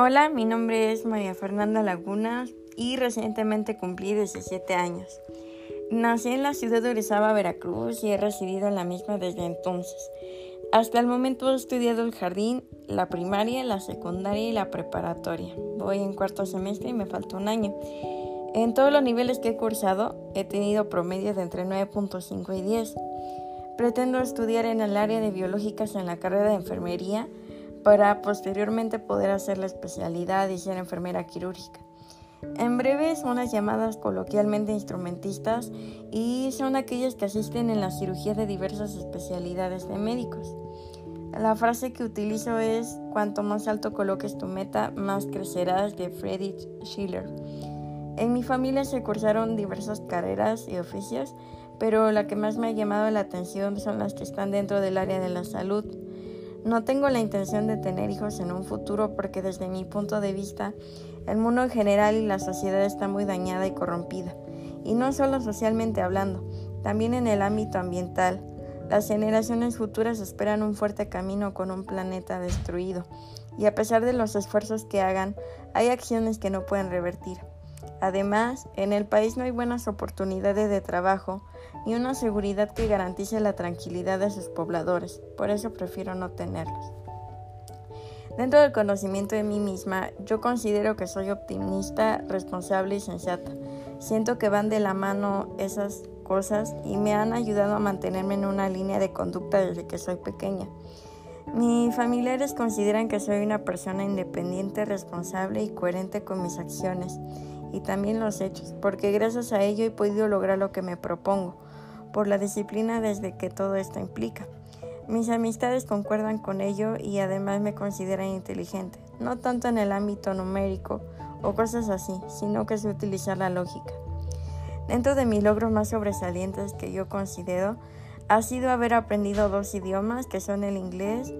Hola, mi nombre es María Fernanda Laguna y recientemente cumplí 17 años. Nací en la ciudad de Orizaba, Veracruz y he residido en la misma desde entonces. Hasta el momento he estudiado el jardín, la primaria, la secundaria y la preparatoria. Voy en cuarto semestre y me falta un año. En todos los niveles que he cursado he tenido promedios de entre 9.5 y 10. Pretendo estudiar en el área de biológicas en la carrera de enfermería para posteriormente poder hacer la especialidad y ser enfermera quirúrgica. En breve son las llamadas coloquialmente instrumentistas y son aquellas que asisten en la cirugía de diversas especialidades de médicos. La frase que utilizo es cuanto más alto coloques tu meta, más crecerás de Friedrich Schiller. En mi familia se cursaron diversas carreras y oficios, pero la que más me ha llamado la atención son las que están dentro del área de la salud. No tengo la intención de tener hijos en un futuro porque desde mi punto de vista el mundo en general y la sociedad está muy dañada y corrompida. Y no solo socialmente hablando, también en el ámbito ambiental. Las generaciones futuras esperan un fuerte camino con un planeta destruido. Y a pesar de los esfuerzos que hagan, hay acciones que no pueden revertir. Además, en el país no hay buenas oportunidades de trabajo ni una seguridad que garantice la tranquilidad de sus pobladores, por eso prefiero no tenerlos. Dentro del conocimiento de mí misma, yo considero que soy optimista, responsable y sensata. Siento que van de la mano esas cosas y me han ayudado a mantenerme en una línea de conducta desde que soy pequeña. Mis familiares consideran que soy una persona independiente, responsable y coherente con mis acciones y también los hechos, porque gracias a ello he podido lograr lo que me propongo, por la disciplina desde que todo esto implica. Mis amistades concuerdan con ello y además me consideran inteligente, no tanto en el ámbito numérico o cosas así, sino que sé utilizar la lógica. Dentro de mis logros más sobresalientes que yo considero, ha sido haber aprendido dos idiomas que son el inglés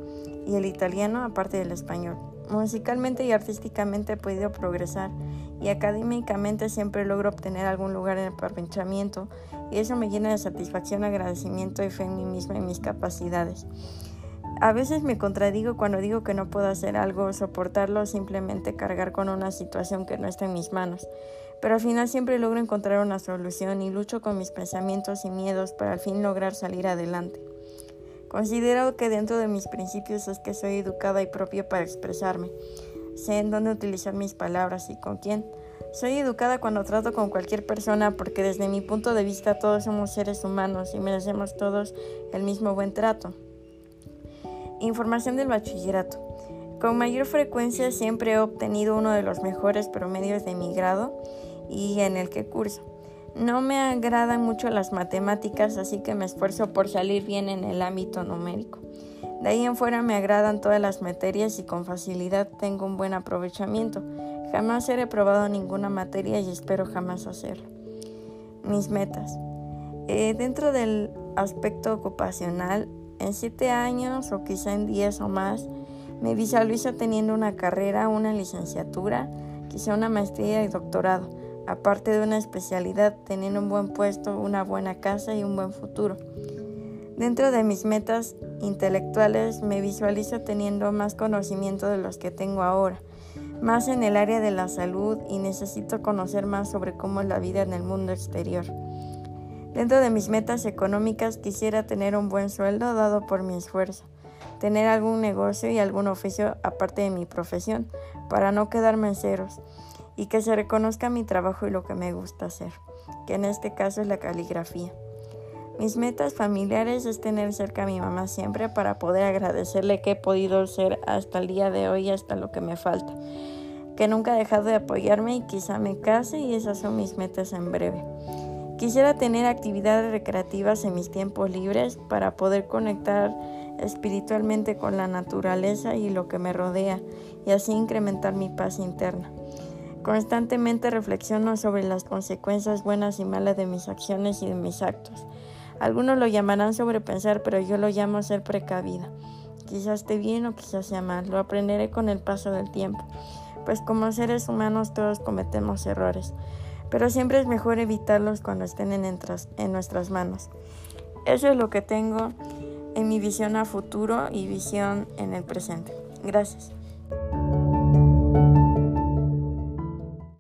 y el italiano aparte del español. Musicalmente y artísticamente he podido progresar y académicamente siempre logro obtener algún lugar en el aprovechamiento y eso me llena de satisfacción, agradecimiento y fe en mí misma y mis capacidades. A veces me contradigo cuando digo que no puedo hacer algo, soportarlo o simplemente cargar con una situación que no está en mis manos, pero al final siempre logro encontrar una solución y lucho con mis pensamientos y miedos para al fin lograr salir adelante. Considero que dentro de mis principios es que soy educada y propia para expresarme. Sé en dónde utilizar mis palabras y con quién. Soy educada cuando trato con cualquier persona porque desde mi punto de vista todos somos seres humanos y merecemos todos el mismo buen trato. Información del bachillerato. Con mayor frecuencia siempre he obtenido uno de los mejores promedios de mi grado y en el que curso. No me agradan mucho las matemáticas, así que me esfuerzo por salir bien en el ámbito numérico. De ahí en fuera me agradan todas las materias y con facilidad tengo un buen aprovechamiento. Jamás he reprobado ninguna materia y espero jamás hacerlo. Mis metas. Eh, dentro del aspecto ocupacional, en siete años o quizá en diez o más, me visualizo teniendo una carrera, una licenciatura, quizá una maestría y doctorado aparte de una especialidad, teniendo un buen puesto, una buena casa y un buen futuro. Dentro de mis metas intelectuales me visualizo teniendo más conocimiento de los que tengo ahora, más en el área de la salud y necesito conocer más sobre cómo es la vida en el mundo exterior. Dentro de mis metas económicas quisiera tener un buen sueldo dado por mi esfuerzo, tener algún negocio y algún oficio aparte de mi profesión, para no quedarme en ceros y que se reconozca mi trabajo y lo que me gusta hacer, que en este caso es la caligrafía. Mis metas familiares es tener cerca a mi mamá siempre para poder agradecerle que he podido ser hasta el día de hoy, hasta lo que me falta, que nunca ha dejado de apoyarme y quizá me case y esas son mis metas en breve. Quisiera tener actividades recreativas en mis tiempos libres para poder conectar espiritualmente con la naturaleza y lo que me rodea y así incrementar mi paz interna. Constantemente reflexiono sobre las consecuencias buenas y malas de mis acciones y de mis actos. Algunos lo llamarán sobrepensar, pero yo lo llamo ser precavida. Quizás esté bien o quizás sea mal, lo aprenderé con el paso del tiempo, pues como seres humanos todos cometemos errores, pero siempre es mejor evitarlos cuando estén en, en nuestras manos. Eso es lo que tengo en mi visión a futuro y visión en el presente. Gracias.